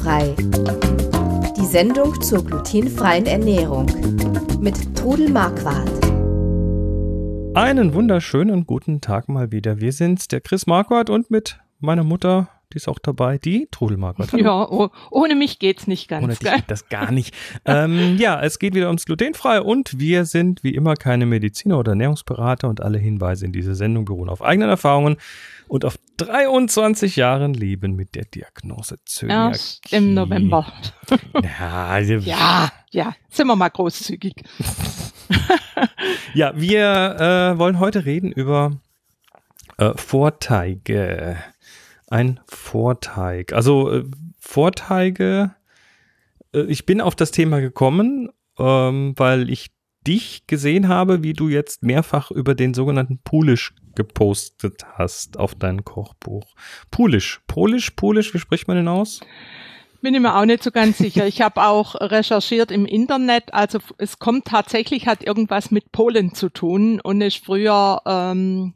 Glutenfrei. Die Sendung zur glutenfreien Ernährung mit Trudel Marquardt. Einen wunderschönen guten Tag mal wieder. Wir sind's, der Chris Marquardt und mit meiner Mutter die ist auch dabei, die Trudel Marquardt. Ja, oh, ohne mich geht's nicht ganz. Ohne dich geht das gar nicht. ähm, ja, es geht wieder ums Glutenfrei und wir sind wie immer keine Mediziner oder Ernährungsberater und alle Hinweise in dieser Sendung beruhen auf eigenen Erfahrungen und auf 23 Jahren Leben mit der Diagnose Zöliakie. Erst im November. Ja, also Ja, ja, sind wir mal großzügig. ja wir äh, wollen heute reden über äh, Vorteige. Ein Vorteig. Also äh, Vorteige, äh, ich bin auf das Thema gekommen, ähm, weil ich dich gesehen habe, wie du jetzt mehrfach über den sogenannten Pulisch gepostet hast auf dein Kochbuch. Pulisch, Polisch, Polisch, wie spricht man denn aus? Bin ich mir auch nicht so ganz sicher. Ich habe auch recherchiert im Internet. Also es kommt tatsächlich, hat irgendwas mit Polen zu tun und ist früher ähm,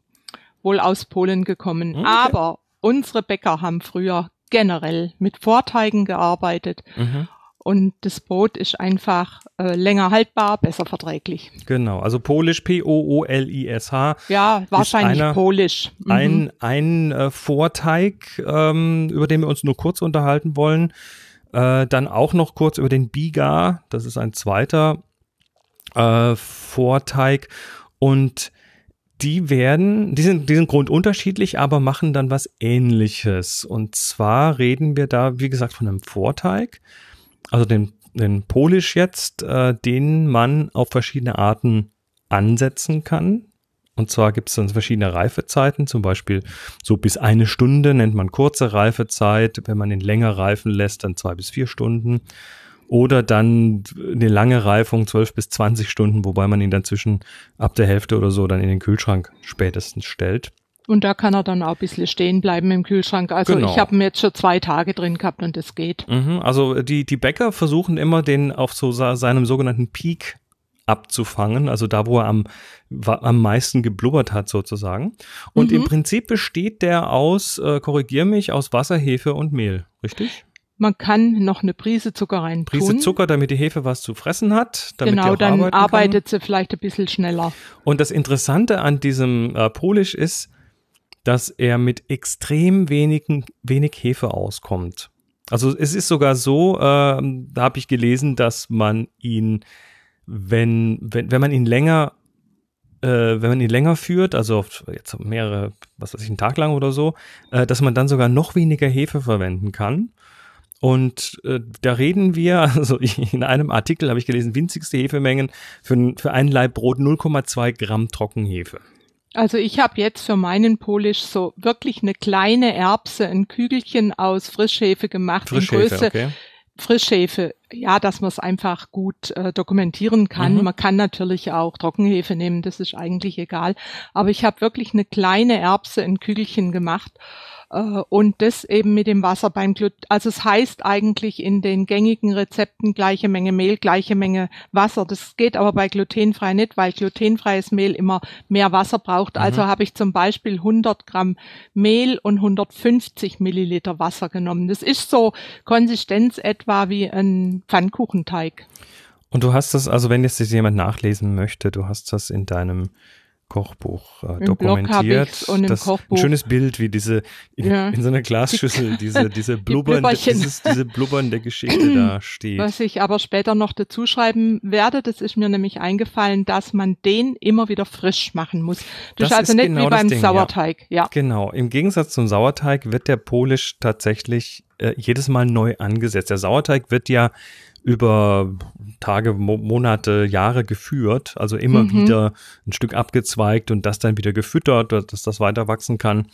wohl aus Polen gekommen. Okay. Aber unsere Bäcker haben früher generell mit Vorteigen gearbeitet. Mhm. Und das Brot ist einfach äh, länger haltbar, besser verträglich. Genau, also Polisch, P-O-O-L-I-S-H. Ja, wahrscheinlich einer- polisch. Mhm. Ein, ein äh, Vorteig, ähm, über den wir uns nur kurz unterhalten wollen. Äh, dann auch noch kurz über den Biga, das ist ein zweiter äh, Vorteig. Und die werden, die sind, die sind grundunterschiedlich, aber machen dann was ähnliches. Und zwar reden wir da, wie gesagt, von einem Vorteig, also den, den Polish jetzt, äh, den man auf verschiedene Arten ansetzen kann. Und zwar gibt es dann verschiedene Reifezeiten, zum Beispiel so bis eine Stunde nennt man kurze Reifezeit. Wenn man ihn länger reifen lässt, dann zwei bis vier Stunden. Oder dann eine lange Reifung, 12 bis 20 Stunden, wobei man ihn dann zwischen ab der Hälfte oder so dann in den Kühlschrank spätestens stellt. Und da kann er dann auch ein bisschen stehen bleiben im Kühlschrank. Also Genau. ich habe ihn jetzt schon zwei Tage drin gehabt und das geht. Mhm, also die, die Bäcker versuchen immer, den auf so seinem sogenannten Peak abzufangen, also da, wo er am, am meisten geblubbert hat sozusagen. Und Mhm. im Prinzip besteht der aus, äh, korrigier mich, aus Wasser, Hefe und Mehl, richtig? Man kann noch eine Prise Zucker rein tun. Prise Zucker, damit die Hefe was zu fressen hat, damit die genau, dann arbeiten kann. arbeitet sie vielleicht ein bisschen schneller. Und das Interessante an diesem äh, Polish ist, dass er mit extrem wenigen, wenig Hefe auskommt. Also es ist sogar so, ähm, da habe ich gelesen, dass man ihn, wenn, wenn, wenn man ihn länger, äh, wenn man ihn länger führt, also auf jetzt mehrere, was weiß ich, einen Tag lang oder so, äh, dass man dann sogar noch weniger Hefe verwenden kann. Und äh, da reden wir, also in einem Artikel habe ich gelesen, winzigste Hefemengen für, ein- für ein Laib Brot 0,2 Gramm Trockenhefe. Also ich habe jetzt für meinen Polish so wirklich eine kleine Erbse, ein Kügelchen aus Frischhefe gemacht. in Frischhefe, Größe, okay. Frischhefe, ja, dass man es einfach gut äh, dokumentieren kann. Mhm. Man kann natürlich auch Trockenhefe nehmen, das ist eigentlich egal. Aber ich habe wirklich eine kleine Erbse in Kügelchen gemacht und das eben mit dem Wasser beim Glut. Also es heißt eigentlich in den gängigen Rezepten gleiche Menge Mehl, gleiche Menge Wasser. Das geht aber bei glutenfrei nicht, weil glutenfreies Mehl immer mehr Wasser braucht. Also habe ich zum Beispiel 100 Gramm Mehl und 150 Milliliter Wasser genommen. Das ist so Konsistenz etwa wie ein Pfannkuchenteig. Und du hast das, also wenn jetzt das jemand nachlesen möchte, du hast das in deinem Kochbuch äh, dokumentiert. das, Kochbuch. Ein schönes Bild, wie diese in, Ja. in so einer Glasschüssel diese diese blubbernde, Blubberchen. dieses, diese blubbernde Geschichte da steht. Was ich aber später noch dazu schreiben werde, das ist mir nämlich eingefallen, dass man den immer wieder frisch machen muss. Das Das, ist also ist nicht genau wie beim Ding, ja. Sauerteig. Ja. Genau. Im Gegensatz zum Sauerteig wird der Polish tatsächlich äh, jedes Mal neu angesetzt. Der Sauerteig wird ja über Tage, Mo Monate, Jahre geführt, also immer Mhm. wieder ein Stück abgezweigt und das dann wieder gefüttert, dass das weiter wachsen kann.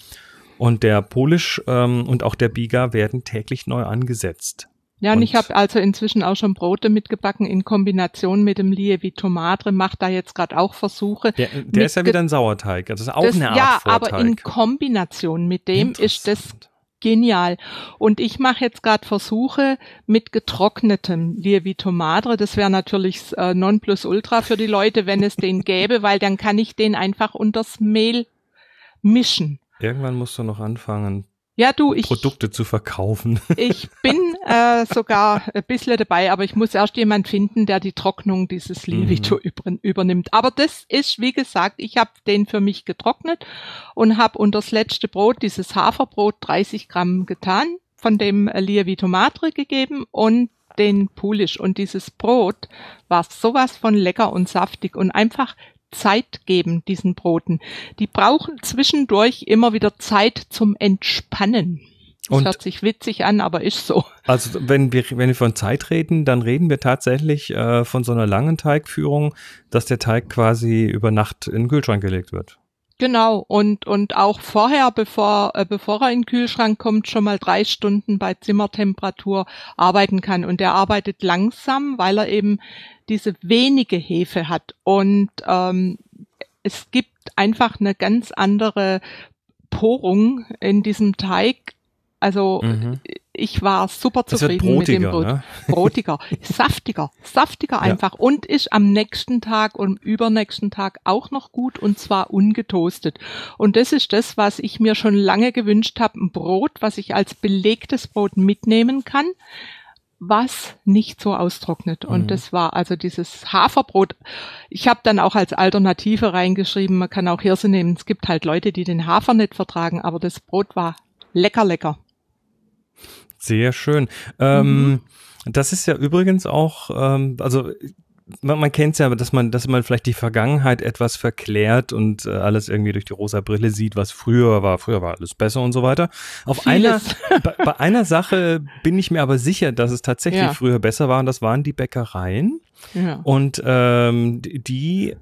Und der Polish ähm, und auch der Biga werden täglich neu angesetzt. Ja, und, Und- ich habe also inzwischen auch schon Brote mitgebacken in Kombination mit dem Lievito Madre, macht da jetzt gerade auch Versuche. Der, der ist ja wieder ein Sauerteig. Das ist auch das, eine Art ja, Vorteig. aber in Kombination mit dem ist das. Genial. Und ich mache jetzt gerade Versuche mit getrocknetem Lievito Madre. Das wäre natürlich äh, Nonplusultra für die Leute, wenn es den gäbe, weil dann kann ich den einfach unters Mehl mischen. Irgendwann musst du noch anfangen, Ja, du, ich, Produkte zu verkaufen. ich bin äh, sogar ein bisschen dabei, aber ich muss erst jemand finden, der die Trocknung dieses Levito mhm. übernimmt. Aber das ist, wie gesagt, ich habe den für mich getrocknet und habe unter das letzte Brot, dieses Haferbrot, 30 Gramm getan, von dem Lievito Madre gegeben und den Pulisch. Und dieses Brot war sowas von lecker und saftig und einfach Zeit geben, diesen Broten. Die brauchen zwischendurch immer wieder Zeit zum Entspannen. Das und hört sich witzig an, aber ist so. Also wenn wir, wenn wir von Zeit reden, dann reden wir tatsächlich äh, von so einer langen Teigführung, dass der Teig quasi über Nacht in den Kühlschrank gelegt wird. Genau, und, und auch vorher, bevor, äh, bevor er in den Kühlschrank kommt, schon mal drei Stunden bei Zimmertemperatur arbeiten kann. Und er arbeitet langsam, weil er eben diese wenige Hefe hat. Und ähm, es gibt einfach eine ganz andere Porung in diesem Teig. Also mhm ich war super zufrieden mit dem Brot. Ne? Brotiger, saftiger, saftiger einfach ja. und ist am nächsten Tag und übernächsten Tag auch noch gut und zwar ungetoastet. Und das ist das, was ich mir schon lange gewünscht habe, ein Brot, was ich als belegtes Brot mitnehmen kann, was nicht so austrocknet. Und mhm. das war also dieses Haferbrot. Ich habe dann auch als Alternative reingeschrieben, man kann auch Hirse nehmen. Es gibt halt Leute, die den Hafer nicht vertragen, aber das Brot war lecker, lecker. Sehr schön. Ähm, mhm. Das ist ja übrigens auch, ähm, also man, man kennt es ja, dass man, dass man vielleicht die Vergangenheit etwas verklärt und äh, alles irgendwie durch die rosa Brille sieht, was früher war. Früher war alles besser und so weiter. Auf einer, bei, bei, einer Sache bin ich mir aber sicher, dass es tatsächlich ja. früher besser war und das waren die Bäckereien. Ja. Und ähm, die,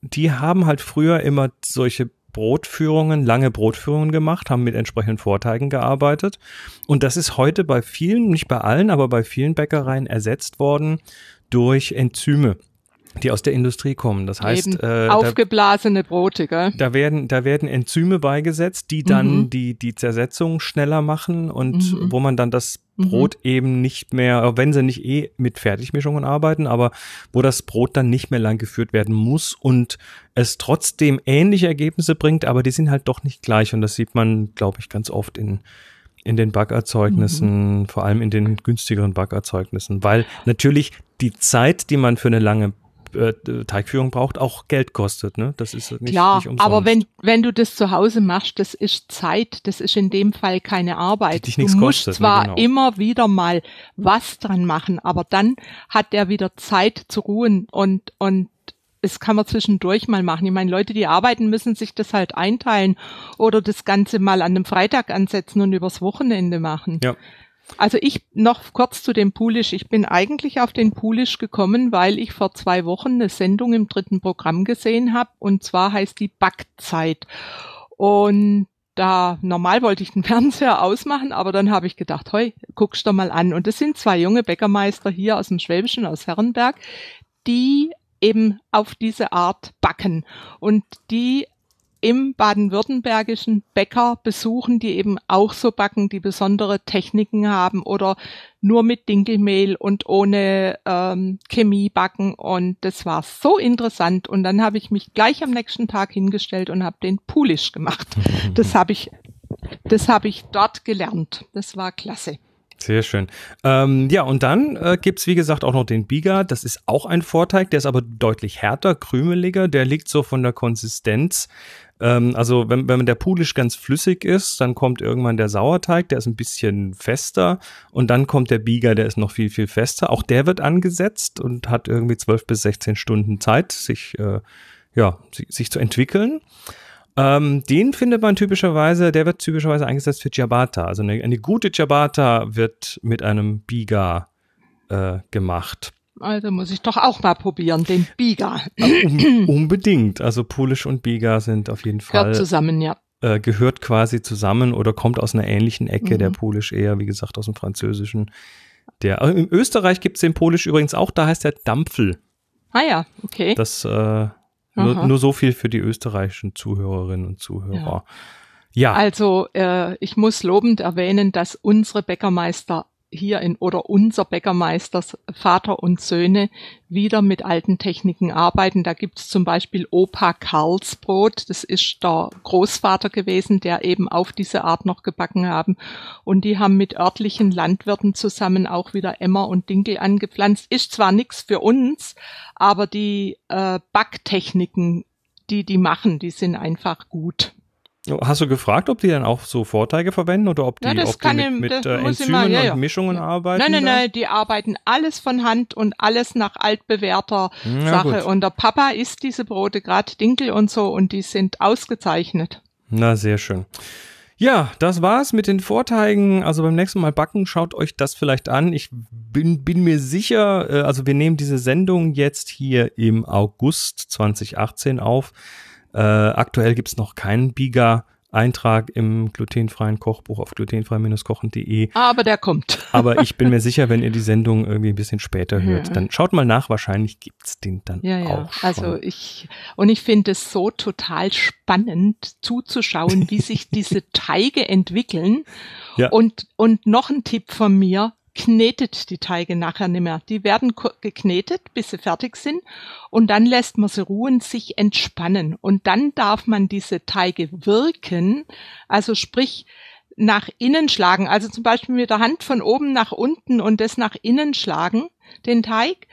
die haben halt früher immer solche Brotführungen, lange Brotführungen gemacht, haben mit entsprechenden Vorteigen gearbeitet. Und das ist heute bei vielen, nicht bei allen, aber bei vielen Bäckereien ersetzt worden durch Enzyme die aus der Industrie kommen. Das heißt, äh, aufgeblasene da, Brote, gell? Da werden, da werden Enzyme beigesetzt, die dann mhm. die, die Zersetzung schneller machen und mhm. wo man dann das. Brot mhm. eben nicht mehr, wenn sie nicht eh mit Fertigmischungen arbeiten, aber wo das Brot dann nicht mehr lang geführt werden muss und es trotzdem ähnliche Ergebnisse bringt, aber die sind halt doch nicht gleich und das sieht man, glaube ich, ganz oft in in den Backerzeugnissen, mhm. vor allem in den günstigeren Backerzeugnissen, weil natürlich die Zeit, die man für eine lange äh, Teigführung braucht, auch Geld kostet. Ne? Das ist nicht, Klar, nicht aber wenn, wenn du das zu Hause machst, das ist Zeit, das ist in dem Fall keine Arbeit. Die dich du musst kostet, ne, zwar ne, genau. immer wieder mal was dran machen, aber dann hat der wieder Zeit zu ruhen und, und das kann man zwischendurch mal machen. Ich meine, Leute, die arbeiten, müssen sich das halt einteilen oder das Ganze mal an einem Freitag ansetzen und übers Wochenende machen. Ja. Also ich noch kurz zu dem Poolish. Ich bin eigentlich auf den Poolish gekommen, weil ich vor zwei Wochen eine Sendung im dritten Programm gesehen habe und zwar heißt die Backzeit. Und da normal wollte ich den Fernseher ausmachen, aber dann habe ich gedacht, hey, guckst doch mal an. Und das sind zwei junge Bäckermeister hier aus dem Schwäbischen, aus Herrenberg, die eben auf diese Art backen. Und die im baden-württembergischen Bäcker besuchen, die eben auch so backen, die besondere Techniken haben oder nur mit Dinkelmehl und ohne ähm, Chemie backen. Und das war so interessant. Und dann habe ich mich gleich am nächsten Tag hingestellt und habe den Pulisch gemacht. Das habe ich, das habe ich dort gelernt. Das war klasse. Sehr schön. Ähm, ja, und dann äh, gibt wie gesagt, auch noch den Biga. Das ist auch ein Vorteig, der ist aber deutlich härter, krümeliger. Der liegt so von der Konsistenz ähm, also wenn, wenn der Pulisch ganz flüssig ist, dann kommt irgendwann der Sauerteig, der ist ein bisschen fester und dann kommt der Bieger, der ist noch viel, viel fester. Auch der wird angesetzt und hat irgendwie 12 bis 16 Stunden Zeit, sich, äh, ja, sich, sich zu entwickeln. Ähm, den findet man typischerweise, der wird typischerweise eingesetzt für Ciabatta. Also eine, eine gute Ciabatta wird mit einem Biga äh, gemacht. Also muss ich doch auch mal probieren, den Biga. Um, unbedingt. Also Polish und Biga sind auf jeden Fall. Gehört zusammen, ja. Äh, gehört quasi zusammen oder kommt aus einer ähnlichen Ecke. Mhm. Der Polish eher, wie gesagt, aus dem Französischen. Der, äh, Im Österreich gibt es den Polish übrigens auch, da heißt der Dampfel. Ah ja, okay. Das äh, nur, nur, so viel für die österreichischen Zuhörerinnen und Zuhörer. Ja. ja. Also äh, ich muss lobend erwähnen, dass unsere Bäckermeister hier in oder unser Bäckermeister Vater und Söhne wieder mit alten Techniken arbeiten. Da gibt es zum Beispiel Opa Karlsbrot. Das ist der Großvater gewesen, der eben auf diese Art noch gebacken haben. Und die haben mit örtlichen Landwirten zusammen auch wieder Emmer und Dinkel angepflanzt. Ist zwar nichts für uns, aber die äh, Backtechniken, die die machen, die sind einfach gut. Hast du gefragt, ob die dann auch so Vorteige verwenden oder ob die, ja, ob die mit, mit äh, Enzymen mal, ja, ja. und Mischungen arbeiten? Nein, nein, da? nein, die arbeiten alles von Hand und alles nach altbewährter Sache. Gut. Und der Papa isst diese Brote, gerade Dinkel und so, und die sind ausgezeichnet. Na, sehr schön. Ja, das war's mit den Vorteigen. Also beim nächsten Mal backen, schaut euch das vielleicht an. Ich bin, bin mir sicher, äh, also wir nehmen diese Sendung jetzt hier im August 2018 auf. Äh, aktuell gibt's noch keinen Biga. Eintrag im glutenfreien Kochbuch auf glutenfrei-kochen.de. Aber der kommt. Aber ich bin mir sicher, wenn ihr die Sendung irgendwie ein bisschen später hört, ja. dann schaut mal nach, wahrscheinlich gibt's den dann ja, ja. auch. Schon. Also ich, und ich finde es so total spannend zuzuschauen, wie sich diese Teige entwickeln. Ja. Und, und noch ein Tipp von mir, knetet die Teige nachher nicht mehr. Die werden geknetet, bis sie fertig sind und dann lässt man sie ruhen, sich entspannen und dann darf man diese Teige wirken, also sprich nach innen schlagen, also zum Beispiel mit der Hand von oben nach unten und das nach innen schlagen, den Teig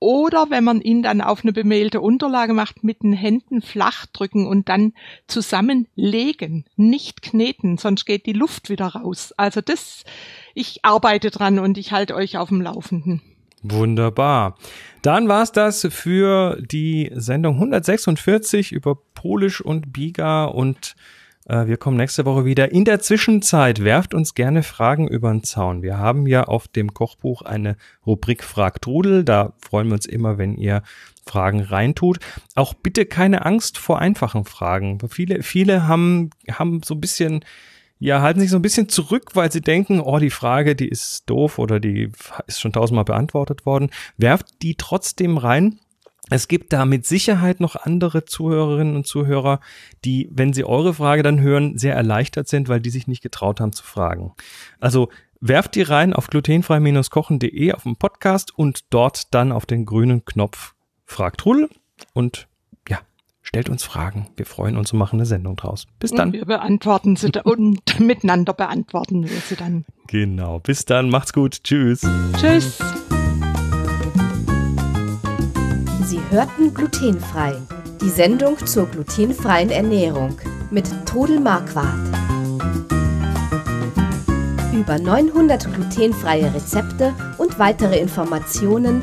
oder wenn man ihn dann auf eine bemehlte Unterlage macht, mit den Händen flach drücken und dann zusammenlegen, nicht kneten, sonst geht die Luft wieder raus. Also das, ich arbeite dran und ich halte euch auf dem Laufenden. Wunderbar. Dann war's das für die Sendung 146 über Polish und Biga und äh, wir kommen nächste Woche wieder. In der Zwischenzeit werft uns gerne Fragen über den Zaun. Wir haben ja auf dem Kochbuch eine Rubrik Frag Trudel. Da freuen wir uns immer, wenn ihr Fragen reintut. Auch bitte keine Angst vor einfachen Fragen. Viele, viele haben, haben so ein bisschen, ja, halten sich so ein bisschen zurück, weil sie denken, oh, die Frage, die ist doof oder die ist schon tausendmal beantwortet worden. Werft die trotzdem rein es gibt da mit Sicherheit noch andere Zuhörerinnen und Zuhörer, die, wenn sie eure Frage dann hören, sehr erleichtert sind, weil die sich nicht getraut haben zu fragen. Also werft die rein auf glutenfrei-kochen.de auf dem Podcast und dort dann auf den grünen Knopf Fragt Rudel und stellt uns Fragen. Wir freuen uns und machen eine Sendung draus. Bis dann. Und wir beantworten sie da und miteinander beantworten wir sie dann. Genau. Bis dann. Macht's gut. Tschüss. Tschüss. Sie hörten glutenfrei. Die Sendung zur glutenfreien Ernährung mit Todel Marquardt. Über 900 glutenfreie Rezepte und weitere Informationen